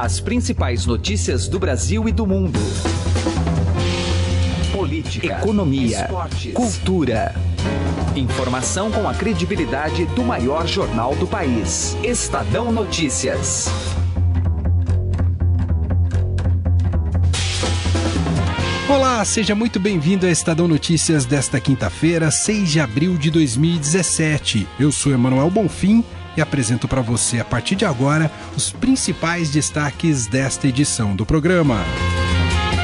As principais notícias do Brasil e do mundo. Política, economia, esportes, cultura. Informação com a credibilidade do maior jornal do país. Estadão Notícias. Olá, seja muito bem-vindo a Estadão Notícias desta quinta-feira, 6 de abril de 2017. Eu sou Emanuel Bonfim e apresento para você, a partir de agora, os principais destaques desta edição do programa.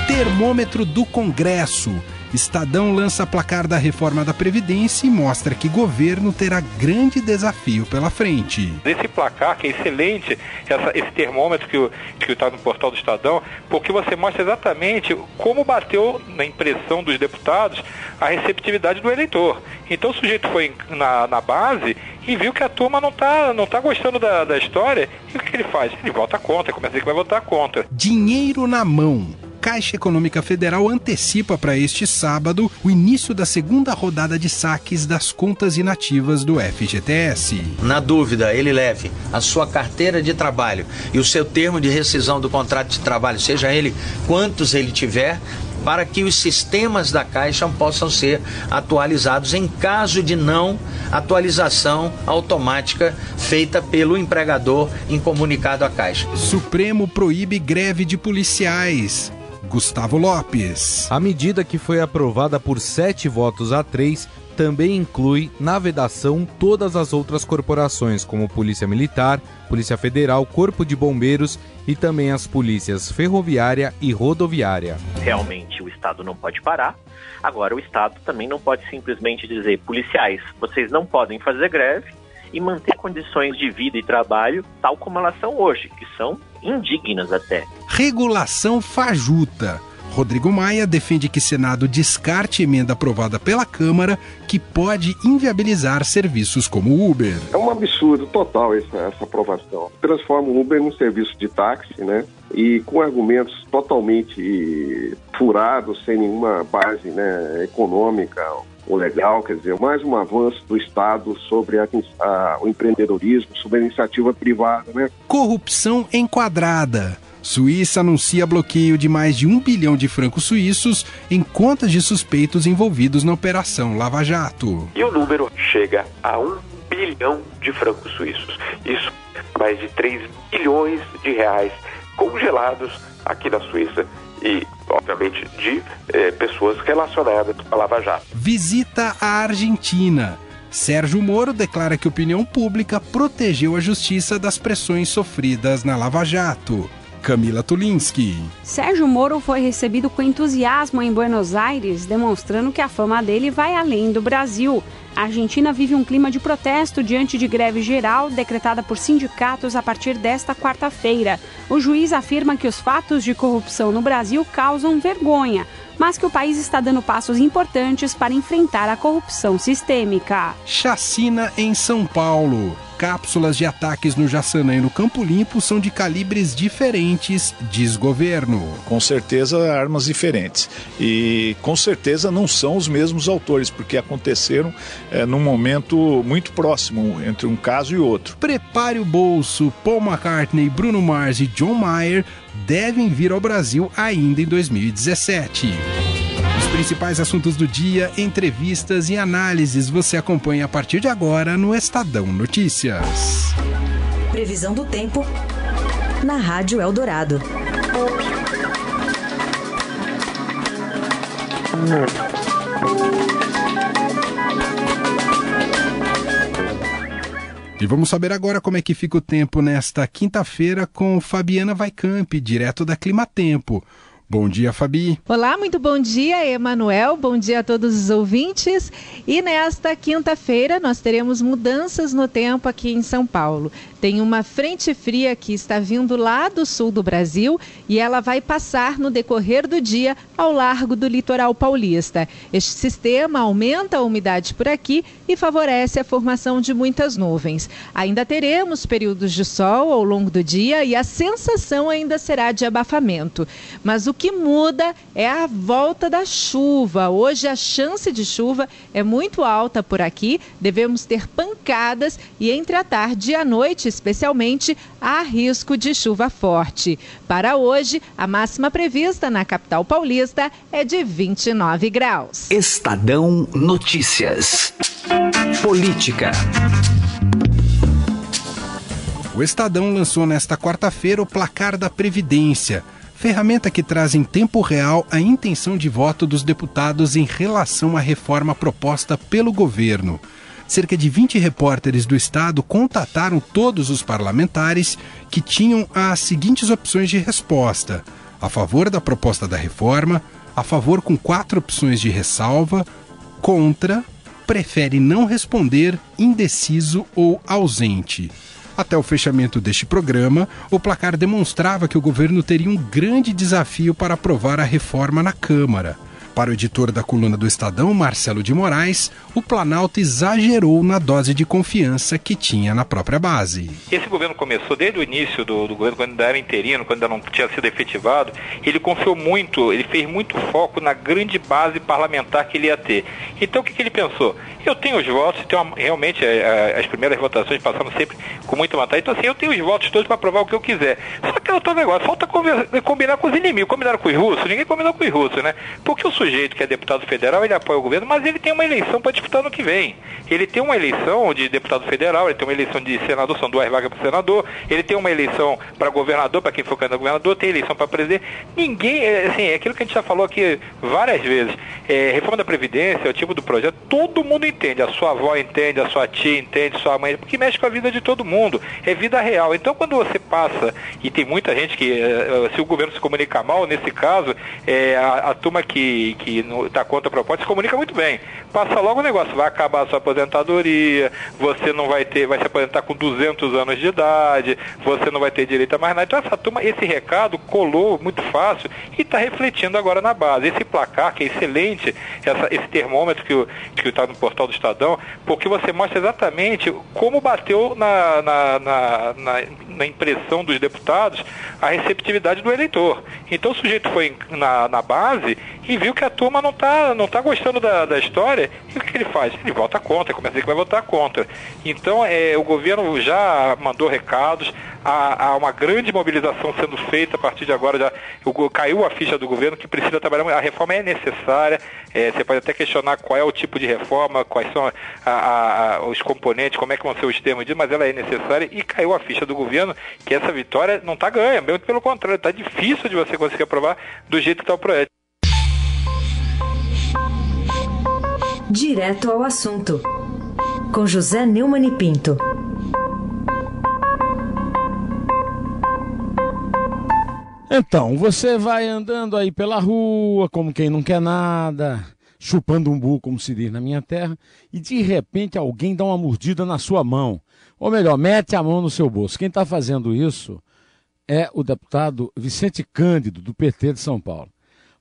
Termômetro do Congresso. Estadão lança placar da reforma da Previdência e mostra que governo terá grande desafio pela frente. Esse placar, que é excelente, essa, esse termômetro que está no portal do Estadão, porque você mostra exatamente como bateu na impressão dos deputados a receptividade do eleitor. Então o sujeito foi na, na base e viu que a turma não está não tá gostando da, da história, e o que, ele faz? Ele vota contra, começa a dizer que vai votar contra. Dinheiro na mão. Caixa Econômica Federal antecipa para este sábado o início da segunda rodada de saques das contas inativas do FGTS. Na dúvida, ele leve a sua carteira de trabalho e o seu termo de rescisão do contrato de trabalho, seja ele quantos ele tiver, para que os sistemas da Caixa possam ser atualizados em caso de não atualização automática feita pelo empregador em comunicado à Caixa. Supremo proíbe greve de policiais. Gustavo Lopes. A medida que foi aprovada por sete votos a três também inclui na vedação todas as outras corporações, como Polícia Militar, Polícia Federal, Corpo de Bombeiros e também as polícias ferroviária e rodoviária. Realmente o Estado não pode parar. Agora, o Estado também não pode simplesmente dizer, policiais, vocês não podem fazer greve e manter condições de vida e trabalho tal como elas são hoje, que são indignas até. Regulação fajuta. Rodrigo Maia defende que Senado descarte emenda aprovada pela Câmara que pode inviabilizar serviços como o Uber. É um absurdo total essa, essa aprovação. Transforma o Uber num serviço de táxi, né? E com argumentos totalmente furados, sem nenhuma base né, econômica legal, quer dizer, mais um avanço do Estado sobre a, a, o empreendedorismo, sobre a iniciativa privada. Né? Corrupção enquadrada. Suíça anuncia bloqueio de mais de um bilhão de francos suíços em contas de suspeitos envolvidos na Operação Lava Jato. E o número chega a um bilhão de francos suíços. Isso, mais de 3 bilhões de reais congelados aqui na Suíça e, obviamente, de eh, pessoas relacionadas com a Lava Jato. Visita a Argentina. Sérgio Moro declara que a opinião pública protegeu a justiça das pressões sofridas na Lava Jato. Camila Tulinski. Sérgio Moro foi recebido com entusiasmo em Buenos Aires, demonstrando que a fama dele vai além do Brasil. A Argentina vive um clima de protesto diante de greve geral decretada por sindicatos a partir desta quarta-feira. O juiz afirma que os fatos de corrupção no Brasil causam vergonha, mas que o país está dando passos importantes para enfrentar a corrupção sistêmica. Chacina em São Paulo cápsulas de ataques no Jaçanã e no Campo Limpo são de calibres diferentes, diz governo. Com certeza, armas diferentes. E com certeza não são os mesmos autores, porque aconteceram é, num momento muito próximo entre um caso e outro. Prepare o bolso. Paul McCartney, Bruno Mars e John Mayer devem vir ao Brasil ainda em 2017 principais assuntos do dia, entrevistas e análises você acompanha a partir de agora no Estadão Notícias. Previsão do tempo na Rádio Eldorado. E vamos saber agora como é que fica o tempo nesta quinta-feira com Fabiana Vaicamp, direto da Clima Tempo. Bom dia, Fabi. Olá, muito bom dia, Emanuel. Bom dia a todos os ouvintes. E nesta quinta-feira nós teremos mudanças no tempo aqui em São Paulo. Tem uma frente fria que está vindo lá do sul do Brasil e ela vai passar no decorrer do dia ao largo do litoral paulista. Este sistema aumenta a umidade por aqui e favorece a formação de muitas nuvens. Ainda teremos períodos de sol ao longo do dia e a sensação ainda será de abafamento. Mas o que muda é a volta da chuva. Hoje a chance de chuva é muito alta por aqui. Devemos ter pancadas e entre a tarde e a noite especialmente há risco de chuva forte. Para hoje, a máxima prevista na capital paulista é de 29 graus. Estadão Notícias. Política. O Estadão lançou nesta quarta-feira o Placar da Previdência, ferramenta que traz em tempo real a intenção de voto dos deputados em relação à reforma proposta pelo governo. Cerca de 20 repórteres do estado contataram todos os parlamentares que tinham as seguintes opções de resposta: a favor da proposta da reforma, a favor com quatro opções de ressalva, contra, prefere não responder, indeciso ou ausente. Até o fechamento deste programa, o placar demonstrava que o governo teria um grande desafio para aprovar a reforma na Câmara. Para o editor da coluna do Estadão, Marcelo de Moraes, o Planalto exagerou na dose de confiança que tinha na própria base. Esse governo começou desde o início do, do governo, quando ainda era interino, quando ainda não tinha sido efetivado, ele confiou muito, ele fez muito foco na grande base parlamentar que ele ia ter. Então o que, que ele pensou? Eu tenho os votos, uma, realmente a, é, a, as primeiras votações passaram sempre com muita vantagem. Então assim, eu tenho os votos todos para aprovar o que eu quiser. Só que é outro negócio, falta combinar com os inimigos. Combinaram com os russos? Ninguém combinou com os russos, né? Porque o sujeito que é deputado federal, ele apoia o governo, mas ele tem uma eleição para disputar no que vem. Ele tem uma eleição de deputado federal, ele tem uma eleição de senador, são duas vagas para senador, ele tem uma eleição para governador, para quem for candidato a governador, tem eleição para presidente. Ninguém, é, assim, é aquilo que a gente já falou aqui várias vezes. É, reforma da Previdência, é o tipo do projeto, todo mundo entende. A sua avó entende, a sua tia entende, sua mãe, porque mexe com a vida de todo mundo. É vida real. Então, quando você passa, e tem muita gente que, é, se o governo se comunica mal, nesse caso, é, a, a turma que, que está contra a proposta se comunica muito bem. Passa logo o negócio, vai acabar a sua aposentadoria, você não vai ter, vai se aposentar com 200 anos de idade, você não vai ter direito a mais nada. Então essa turma, esse recado colou muito fácil e está refletindo agora na base. Esse placar que é excelente, essa, esse termômetro que está no portal do Estadão, porque você mostra exatamente como bateu na, na, na, na, na impressão dos deputados a receptividade do eleitor. Então o sujeito foi na, na base e viu que a turma não está não tá gostando da, da história, e o que, ele faz? Ele vota contra, começa a dizer que vai votar contra. Então, é, o governo já mandou recados, há, há, uma grande mobilização sendo feita a partir de agora, já caiu a ficha do governo que precisa trabalhar, a reforma é necessária, é, você pode até questionar qual é o tipo de reforma, quais são a, a, os componentes, como é que vão ser os termos disso, mas ela é necessária e caiu a ficha do governo que essa vitória não está ganha, mesmo pelo contrário, está difícil de você conseguir aprovar do jeito que está o projeto. Direto ao assunto, com José Neumann e Pinto. Então, você vai andando aí pela rua, como quem não quer nada, chupando um bu, como se diz na minha terra, e de repente alguém dá uma mordida na sua mão. Ou melhor, mete a mão no seu bolso. Quem está fazendo isso é o deputado Vicente Cândido, do PT de São Paulo.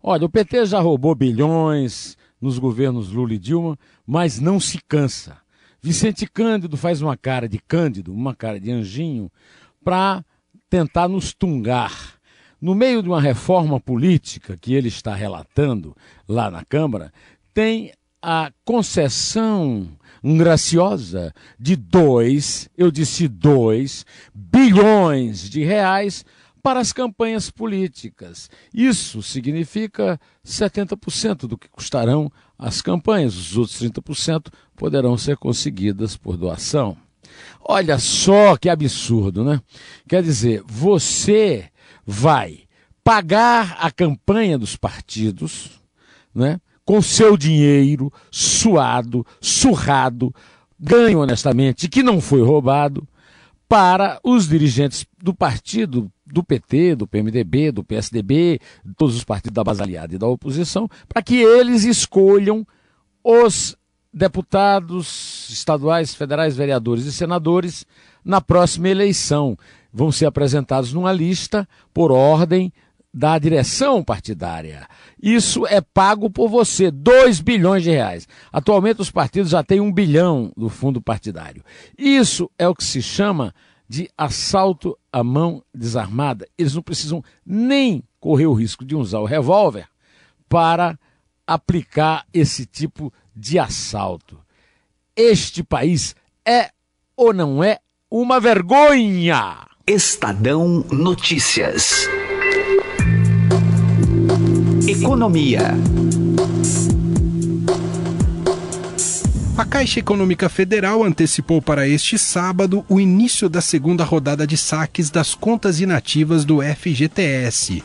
Olha, o PT já roubou bilhões, nos governos Lula e Dilma, mas não se cansa. Vicente Cândido faz uma cara de Cândido, uma cara de anjinho, para tentar nos tungar. No meio de uma reforma política que ele está relatando lá na Câmara, tem a concessão graciosa de dois, eu disse dois, bilhões de reais para as campanhas políticas. Isso significa 70% do que custarão as campanhas, os outros 30% poderão ser conseguidas por doação. Olha só que absurdo, né? Quer dizer, você vai pagar a campanha dos partidos, né? Com seu dinheiro suado, surrado, ganho honestamente, que não foi roubado, para os dirigentes do partido, do PT, do PMDB, do PSDB, todos os partidos da base aliada e da oposição, para que eles escolham os deputados estaduais, federais, vereadores e senadores na próxima eleição. Vão ser apresentados numa lista por ordem da direção partidária. Isso é pago por você, 2 bilhões de reais. Atualmente os partidos já têm um bilhão do fundo partidário. Isso é o que se chama de assalto à mão desarmada. Eles não precisam nem correr o risco de usar o revólver para aplicar esse tipo de assalto. Este país é ou não é uma vergonha! Estadão Notícias. Economia. A Caixa Econômica Federal antecipou para este sábado o início da segunda rodada de saques das contas inativas do FGTS.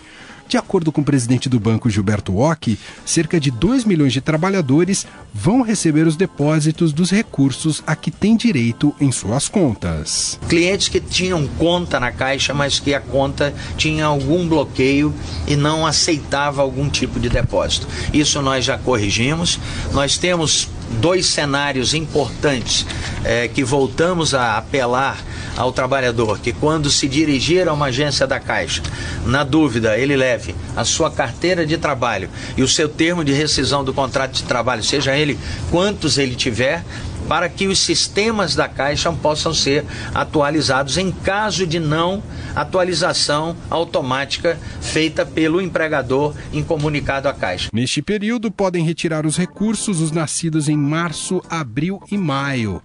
De acordo com o presidente do banco Gilberto Ock, cerca de 2 milhões de trabalhadores vão receber os depósitos dos recursos a que têm direito em suas contas. Clientes que tinham conta na Caixa, mas que a conta tinha algum bloqueio e não aceitava algum tipo de depósito. Isso nós já corrigimos. Nós temos dois cenários importantes é, que voltamos a apelar ao trabalhador que quando se dirigir a uma agência da Caixa, na dúvida, ele leve a sua carteira de trabalho e o seu termo de rescisão do contrato de trabalho, seja ele quantos ele tiver, para que os sistemas da Caixa possam ser atualizados em caso de não atualização automática feita pelo empregador em comunicado à Caixa. Neste período, podem retirar os recursos os nascidos em março, abril e maio.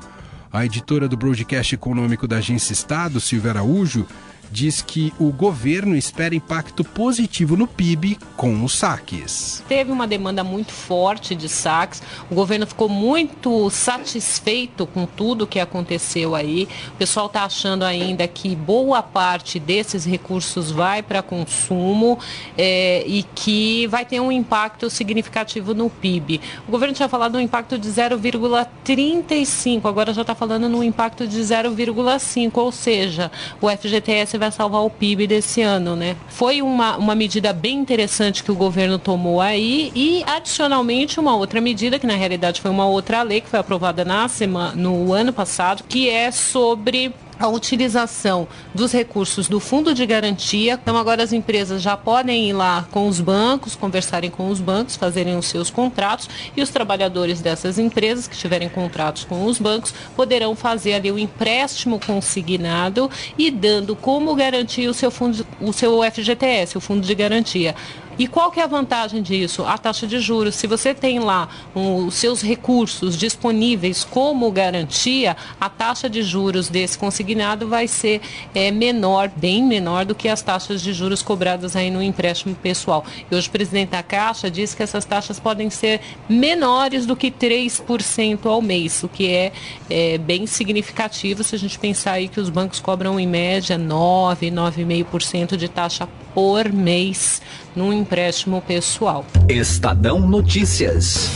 A editora do broadcast econômico da Agência Estado, Silvia Araújo, diz que o governo espera impacto positivo no PIB com os saques. Teve uma demanda muito forte de saques, o governo ficou muito satisfeito com tudo que aconteceu aí. O pessoal está achando ainda que boa parte desses recursos vai para consumo é, e que vai ter um impacto significativo no PIB. O governo tinha falado um impacto de 0,35, agora já está falando no impacto de 0,5, ou seja, o FGTS vai salvar o PIB desse ano, né? Foi uma, uma medida bem interessante que o governo tomou aí e, adicionalmente, uma outra medida, que na realidade foi uma outra lei que foi aprovada na semana, no ano passado, que é sobre a utilização dos recursos do fundo de garantia. Então, agora as empresas já podem ir lá com os bancos, conversarem com os bancos, fazerem os seus contratos e os trabalhadores dessas empresas que tiverem contratos com os bancos poderão fazer ali o empréstimo consignado e dando como garantia o seu fundo, o seu FGTS, o fundo de garantia. E qual que é a vantagem disso? A taxa de juros. Se você tem lá um, os seus recursos disponíveis como garantia, a taxa de juros desse consignado vai ser é, menor, bem menor do que as taxas de juros cobradas aí no empréstimo pessoal. E hoje o presidente da Caixa disse que essas taxas podem ser menores do que 3% ao mês, o que é, é bem significativo se a gente pensar aí que os bancos cobram em média 9, 9,5% de taxa por mês num empréstimo pessoal. Estadão Notícias.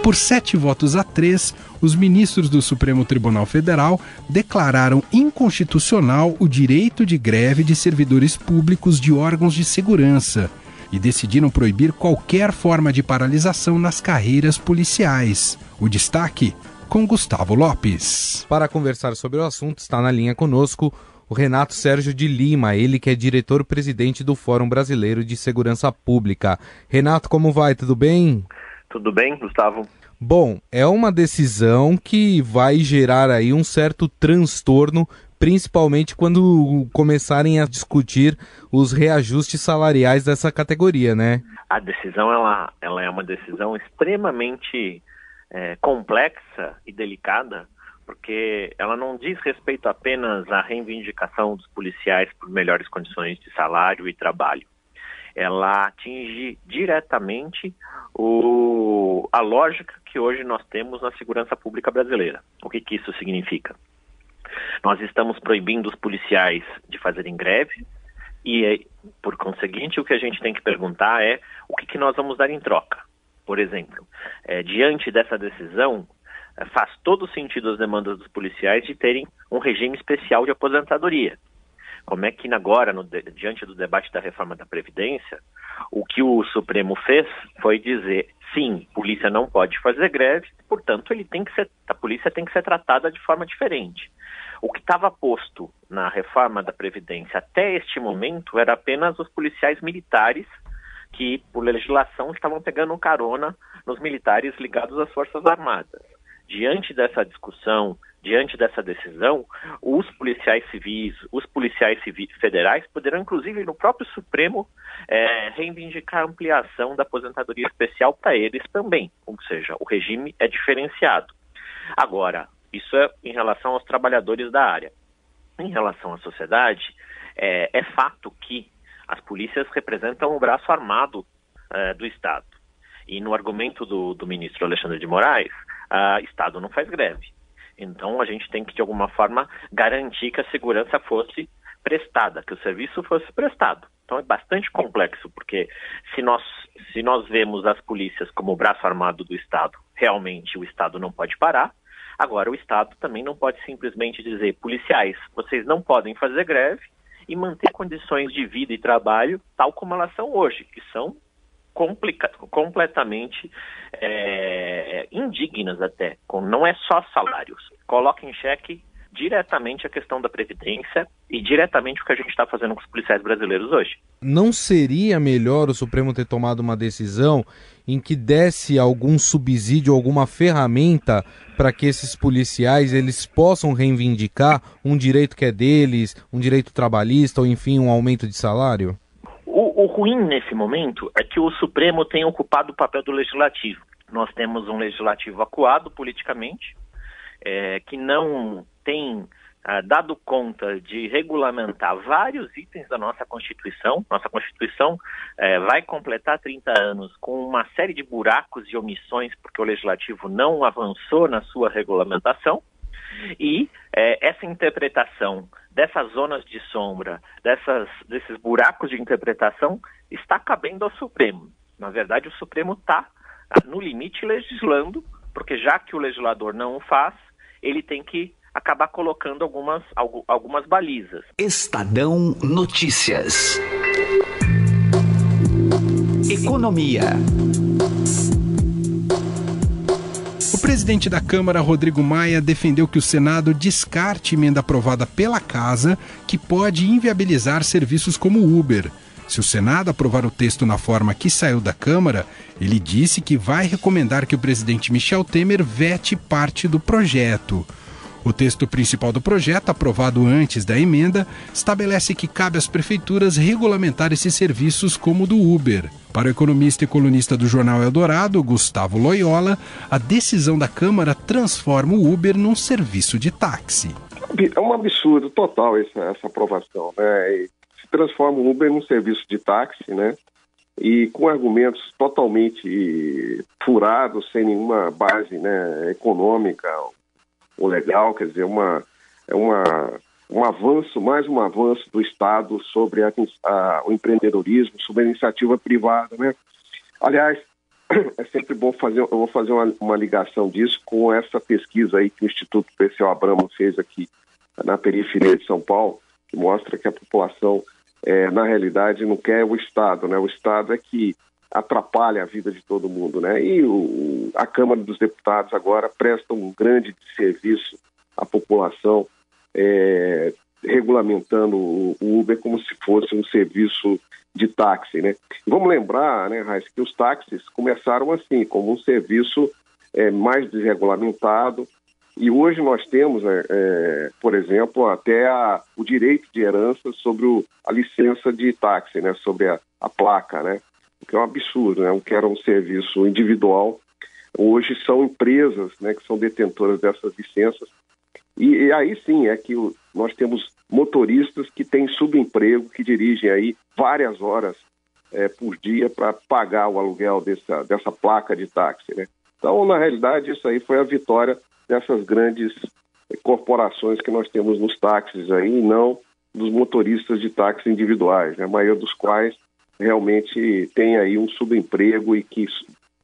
Por sete votos a três, os ministros do Supremo Tribunal Federal declararam inconstitucional o direito de greve de servidores públicos de órgãos de segurança e decidiram proibir qualquer forma de paralisação nas carreiras policiais. O destaque com Gustavo Lopes. Para conversar sobre o assunto, está na linha conosco o Renato Sérgio de Lima, ele que é diretor-presidente do Fórum Brasileiro de Segurança Pública. Renato, como vai? Tudo bem? Tudo bem, Gustavo? Bom, é uma decisão que vai gerar aí um certo transtorno, principalmente quando começarem a discutir os reajustes salariais dessa categoria, né? A decisão ela, ela é uma decisão extremamente é, complexa e delicada porque ela não diz respeito apenas à reivindicação dos policiais por melhores condições de salário e trabalho. Ela atinge diretamente o, a lógica que hoje nós temos na segurança pública brasileira. O que, que isso significa? Nós estamos proibindo os policiais de fazerem greve e, por conseguinte, o que a gente tem que perguntar é o que, que nós vamos dar em troca. Por exemplo, é, diante dessa decisão, faz todo sentido as demandas dos policiais de terem um regime especial de aposentadoria. Como é que agora, no, diante do debate da reforma da Previdência, o que o Supremo fez foi dizer, sim, polícia não pode fazer greve, portanto, ele tem que ser, a polícia tem que ser tratada de forma diferente. O que estava posto na reforma da Previdência até este momento era apenas os policiais militares que, por legislação, estavam pegando carona nos militares ligados às Forças Armadas diante dessa discussão, diante dessa decisão, os policiais civis, os policiais civis federais poderão, inclusive, no próprio Supremo, é, reivindicar a ampliação da aposentadoria especial para eles também. Ou seja, o regime é diferenciado. Agora, Isso é em relação aos trabalhadores da área. Em relação à sociedade, é, é fato que as polícias representam o braço armado é, do Estado. E no argumento do, do ministro Alexandre de Moraes, o Estado não faz greve. Então a gente tem que, de alguma forma, garantir que a segurança fosse prestada, que o serviço fosse prestado. Então é bastante complexo, porque se nós, se nós vemos as polícias como o braço armado do Estado, realmente o Estado não pode parar. Agora, o Estado também não pode simplesmente dizer, policiais, vocês não podem fazer greve e manter condições de vida e trabalho tal como elas são hoje, que são completamente é, indignas até. Não é só salários. Coloca em xeque diretamente a questão da Previdência e diretamente o que a gente está fazendo com os policiais brasileiros hoje. Não seria melhor o Supremo ter tomado uma decisão em que desse algum subsídio, alguma ferramenta para que esses policiais eles possam reivindicar um direito que é deles, um direito trabalhista ou enfim um aumento de salário? O, o ruim nesse momento é que o Supremo tem ocupado o papel do legislativo. Nós temos um legislativo acuado politicamente, é, que não tem ah, dado conta de regulamentar vários itens da nossa Constituição. Nossa Constituição eh, vai completar 30 anos com uma série de buracos e omissões, porque o Legislativo não avançou na sua regulamentação. E eh, essa interpretação dessas zonas de sombra, dessas, desses buracos de interpretação, está cabendo ao Supremo. Na verdade, o Supremo está, ah, no limite, legislando, porque já que o legislador não o faz, ele tem que acabar colocando algumas, algumas balizas. Estadão Notícias. Economia. O presidente da Câmara, Rodrigo Maia, defendeu que o Senado descarte emenda aprovada pela Casa que pode inviabilizar serviços como Uber. Se o Senado aprovar o texto na forma que saiu da Câmara, ele disse que vai recomendar que o presidente Michel Temer vete parte do projeto. O texto principal do projeto, aprovado antes da emenda, estabelece que cabe às prefeituras regulamentar esses serviços como o do Uber. Para o economista e colunista do jornal Eldorado, Gustavo Loyola, a decisão da Câmara transforma o Uber num serviço de táxi. É um absurdo total essa, essa aprovação. Né? Se transforma o Uber num serviço de táxi, né? E com argumentos totalmente furados, sem nenhuma base né, econômica o legal, quer dizer, uma, é uma, um avanço, mais um avanço do Estado sobre a, a, o empreendedorismo, sobre a iniciativa privada, né? Aliás, é sempre bom fazer, eu vou fazer uma, uma ligação disso com essa pesquisa aí que o Instituto Perseu Abramo fez aqui na periferia de São Paulo, que mostra que a população, é, na realidade, não quer o Estado, né? O Estado é que atrapalha a vida de todo mundo, né? E o, a Câmara dos Deputados agora presta um grande serviço à população, é, regulamentando o, Uber como se fosse um serviço de táxi, né? Vamos lembrar, né, Raíssa, que os táxis começaram assim, como um serviço é, mais desregulamentado, e hoje nós temos, é, é, por exemplo, até a, o direito de herança sobre o, a licença de táxi, né, sobre a, a placa, né? Que é um absurdo, né? O que era um serviço individual, hoje são empresas né, que são detentoras dessas licenças. E, e aí sim é que o, nós temos motoristas que têm subemprego, que dirigem aí várias horas é, por dia para pagar o aluguel dessa, dessa placa de táxi. Né? Então, na realidade, isso aí foi a vitória dessas grandes corporações que nós temos nos táxis aí, e não dos motoristas de táxi individuais, né? a maioria dos quais realmente tem aí um subemprego e que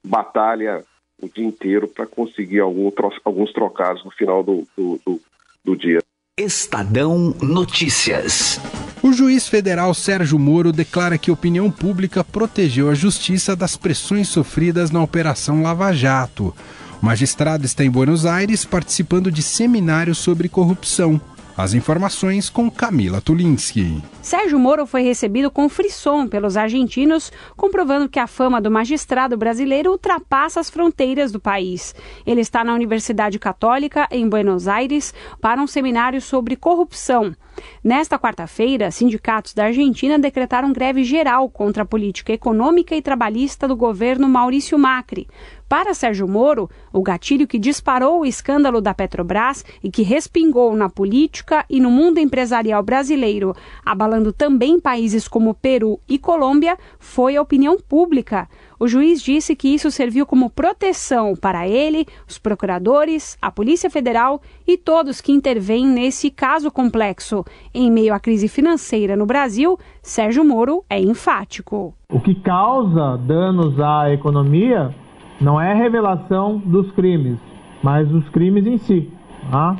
batalha o dia inteiro para conseguir algum, alguns trocados no final do, do, do, do dia. Estadão Notícias. O juiz federal Sérgio Moro declara que a opinião pública protegeu a justiça das pressões sofridas na Operação Lava Jato. O magistrado está em Buenos Aires participando de seminários sobre corrupção. As informações com Camila Tulinski. Sérgio Moro foi recebido com frisson pelos argentinos, comprovando que a fama do magistrado brasileiro ultrapassa as fronteiras do país. Ele está na Universidade Católica, em Buenos Aires, para um seminário sobre corrupção. Nesta quarta-feira, sindicatos da Argentina decretaram greve geral contra a política econômica e trabalhista do governo Maurício Macri. Para Sérgio Moro, o gatilho que disparou o escândalo da Petrobras e que respingou na política e no mundo empresarial brasileiro, abalando também países como Peru e Colômbia, foi a opinião pública. O juiz disse que isso serviu como proteção para ele, os procuradores, a Polícia Federal e todos que intervêm nesse caso complexo. Em meio à crise financeira no Brasil, Sérgio Moro é enfático. O que causa danos à economia não é a revelação dos crimes, mas os crimes em si. Tá?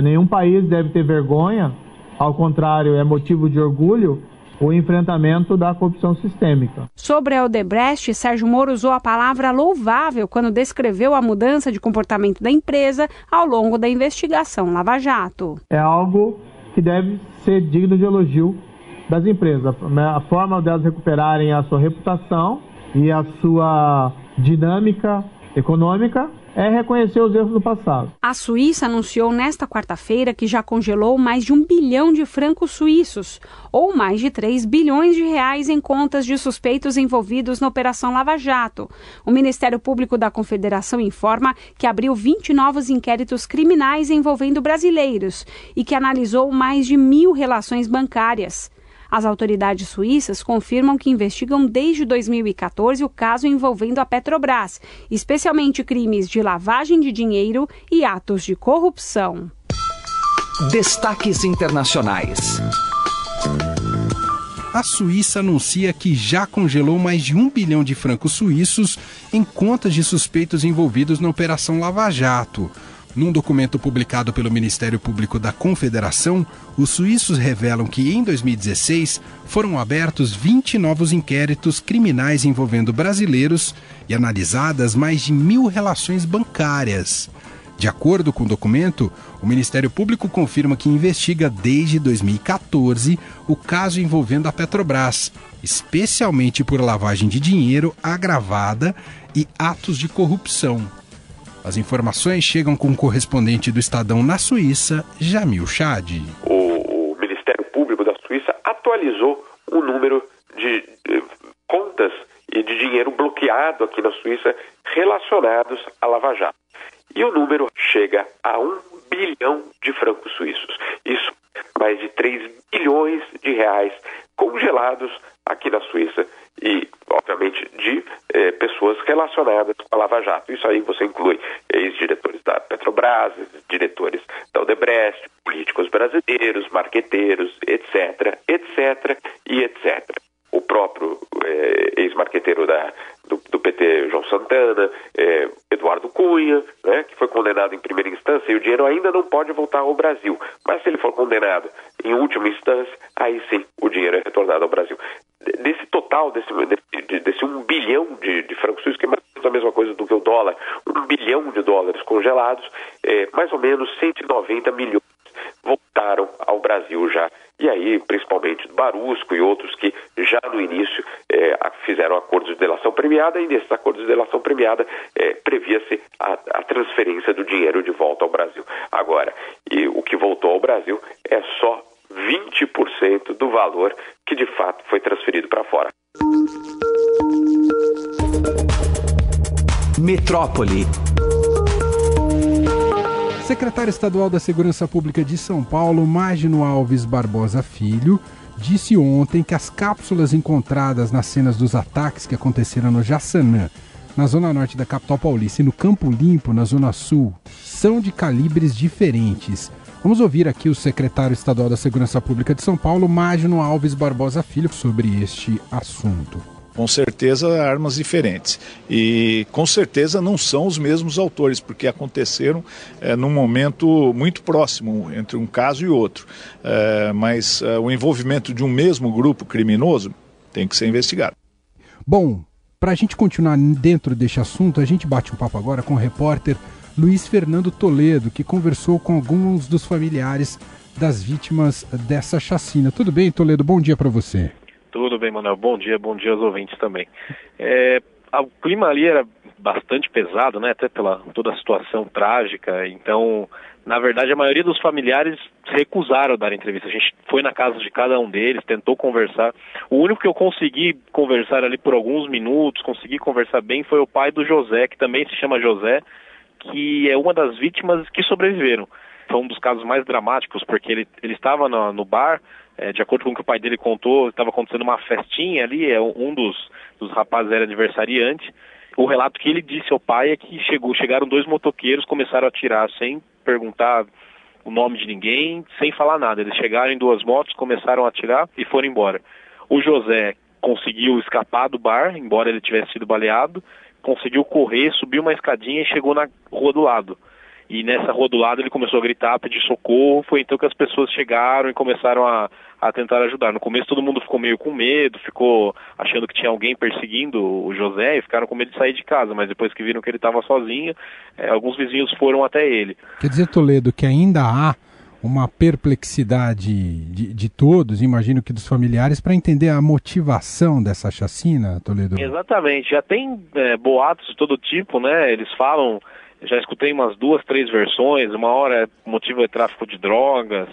Nenhum país deve ter vergonha, ao contrário, é motivo de orgulho o enfrentamento da corrupção sistêmica. Sobre a Odebrecht, Sérgio Moro usou a palavra louvável quando descreveu a mudança de comportamento da empresa ao longo da investigação Lava Jato. É algo que deve ser digno de elogio das empresas. A forma delas recuperarem a sua reputação e a sua dinâmica econômica é reconhecer os erros do passado. A Suíça anunciou nesta quarta-feira que já congelou mais de um bilhão de francos suíços, ou mais de 3 bilhões de reais em contas de suspeitos envolvidos na Operação Lava Jato. O Ministério Público da Confederação informa que abriu 20 novos inquéritos criminais envolvendo brasileiros e que analisou mais de mil relações bancárias. As autoridades suíças confirmam que investigam desde 2014 o caso envolvendo a Petrobras, especialmente crimes de lavagem de dinheiro e atos de corrupção. Destaques internacionais. A Suíça anuncia que já congelou mais de um bilhão de francos suíços em contas de suspeitos envolvidos na Operação Lava Jato. Num documento publicado pelo Ministério Público da Confederação, os suíços revelam que em 2016 foram abertos 20 novos inquéritos criminais envolvendo brasileiros e analisadas mais de mil relações bancárias. De acordo com o documento, o Ministério Público confirma que investiga desde 2014 o caso envolvendo a Petrobras, especialmente por lavagem de dinheiro agravada e atos de corrupção. As informações chegam com o correspondente do Estadão na Suíça, Jamil Chad. O, o Ministério Público da Suíça atualizou o número de, de contas e de dinheiro bloqueado aqui na Suíça relacionados à Lava Jato. E o número chega a um bilhão de francos suíços. Isso, mais de 3 bilhões de reais congelados aqui na Suíça e, obviamente, de eh, pessoas relacionadas com a Lava Jato. Isso aí você inclui ex-diretores da Petrobras, diretores da Odebrecht, políticos brasileiros, marqueteiros, etc., etc. e etc. O próprio eh, ex-marqueteiro do, do, PT, João Santana, eh, Eduardo Cunha, né, que foi condenado em primeira instância e o dinheiro ainda não pode voltar ao Brasil. Mas se ele for condenado em última instância, aí sim o dinheiro é retornado ao Brasil. Desse total, desse, desse, desse um bilhão de, de francos suíços, que é mais ou menos a mesma coisa do que o dólar, um bilhão de dólares congelados, é, mais ou menos 190 milhões voltaram ao Brasil já. E aí, principalmente Barusco e outros que já no início é, fizeram acordos de delação premiada e nesses acordos de delação premiada é, previa-se a, a, transferência do dinheiro de volta ao Brasil. Agora, e o que voltou ao Brasil é só 20% do valor que de fato foi transferido para fora. Metrópole. Secretário Estadual da Segurança Pública de São Paulo, Magno Alves Barbosa Filho, disse ontem que as cápsulas encontradas nas cenas dos ataques que aconteceram no Jaçanã, na zona norte da capital paulista, e no Campo Limpo, na zona sul, são de calibres diferentes. Vamos ouvir aqui o secretário estadual da Segurança Pública de São Paulo, Magno Alves Barbosa Filho, sobre este assunto com certeza armas diferentes. E com certeza não são os mesmos autores, porque aconteceram é, num momento muito próximo entre um caso e outro. É, mas é, o envolvimento de um mesmo grupo criminoso tem que ser investigado. Bom, para a gente continuar dentro deste assunto, a gente bate um papo agora com o repórter Luiz Fernando Toledo, que conversou com alguns dos familiares das vítimas dessa chacina. Tudo bem, Toledo? Bom dia para você. Tudo bem, Manuel. Bom dia, bom dia aos ouvintes também. É, o clima ali era bastante pesado, né? Até pela toda a situação trágica. Então, na verdade, a maioria dos familiares recusaram dar entrevista. A gente foi na casa de cada um deles, tentou conversar. O único que eu consegui conversar ali por alguns minutos, consegui conversar bem, foi o pai do José, que também se chama José, que é uma das vítimas que sobreviveram. Foi um dos casos mais dramáticos, porque ele, ele estava no, no bar, é, de acordo com o que o pai dele contou, estava acontecendo uma festinha ali, é, um dos, dos rapazes era aniversariante. O relato que ele disse ao pai é que chegou, chegaram dois motoqueiros, começaram a atirar sem perguntar o nome de ninguém, sem falar nada. Eles chegaram em duas motos, começaram a atirar e foram embora. O José conseguiu escapar do bar, embora ele tivesse sido baleado, conseguiu correr, subiu uma escadinha e chegou na rua do lado. E nessa rua do lado ele começou a gritar, pedir socorro. Foi então que as pessoas chegaram e começaram a, a tentar ajudar. No começo todo mundo ficou meio com medo, ficou achando que tinha alguém perseguindo o José e ficaram com medo de sair de casa. Mas depois que viram que ele estava sozinho, é, alguns vizinhos foram até ele. Quer dizer, Toledo, que ainda há uma perplexidade de, de todos, imagino que dos familiares, para entender a motivação dessa chacina, Toledo? Exatamente. Já tem é, boatos de todo tipo, né? Eles falam já escutei umas duas, três versões. Uma hora o motivo é tráfico de drogas.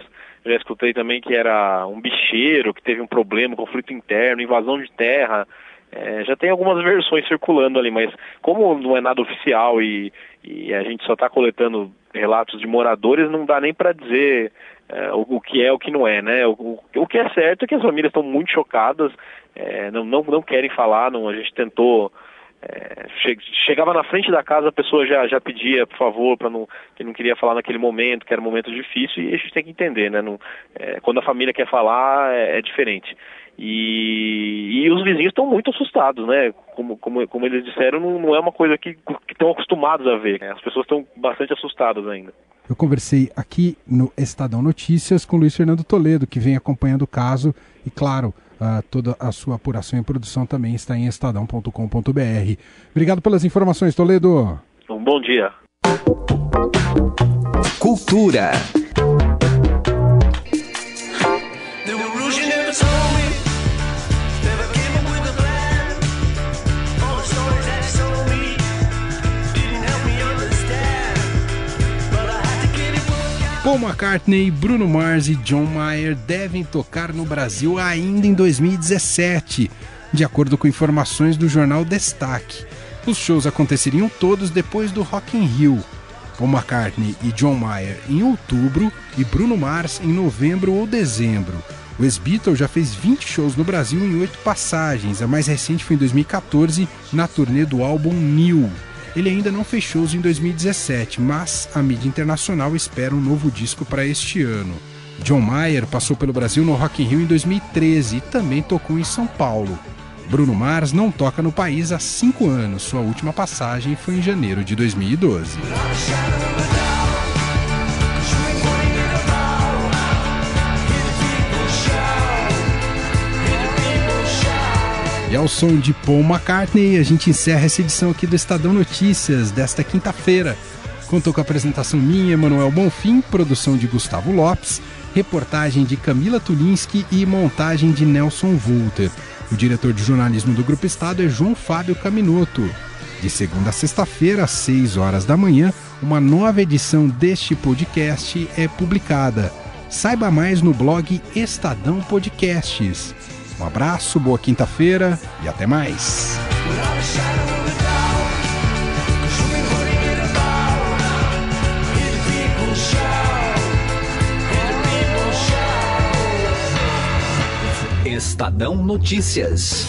Já escutei também que era um bicheiro que teve um problema, conflito interno, invasão de terra. É, já tem algumas versões circulando ali, mas como não é nada oficial e, e a gente só está coletando relatos de moradores, não dá nem para dizer é, o, o, que é o que não é, né? O, o, que é certo é que as famílias estão muito chocadas, é, não, não, não querem falar, não, a gente tentou chegava na frente da casa, a pessoa já, já pedia, por favor, para não que não queria falar naquele momento, que era um momento difícil, e a gente tem que entender, né? Não, é, quando a família quer falar, é, é diferente. E, e, os vizinhos estão muito assustados, né? Como, como, como eles disseram, não, não é uma coisa que, estão acostumados a ver. As pessoas estão bastante assustadas ainda. Eu conversei aqui no Estadão Notícias com Luiz Fernando Toledo, que vem acompanhando o caso, e claro, Uh, toda a sua apuração e produção também está em estadão.com.br. Obrigado pelas informações, Toledo. Um bom dia. Cultura. Paul McCartney, Bruno Mars e John Mayer devem tocar no Brasil ainda em 2017, de acordo com informações do jornal Destaque. Os shows aconteceriam todos depois do Rock in Rio. Paul McCartney e John Mayer em outubro e Bruno Mars em novembro ou dezembro. O ex-Beatle já fez 20 shows no Brasil em oito passagens. A mais recente foi em 2014, na turnê do álbum New. Ele ainda não fez shows em 2017, mas a mídia internacional espera um novo disco para este ano. John Mayer passou pelo Brasil no Rock in Rio em 2013 e também tocou em São Paulo. Bruno Mars não toca no país há cinco anos. Sua última passagem foi em janeiro de 2012. E ao som de Paul McCartney, a gente encerra essa edição aqui do Estadão Notícias desta quinta-feira. Contou com a apresentação minha, Emanuel Bonfim, produção de Gustavo Lopes, reportagem de Camila Tulinski e montagem de Nelson Volter. O diretor de jornalismo do Grupo Estado é João Fábio Caminoto. De segunda a sexta-feira, às 6 horas da manhã, uma nova edição deste podcast é publicada. Saiba mais no blog Estadão Podcasts. Um abraço, boa quinta-feira e até mais. Estadão Notícias.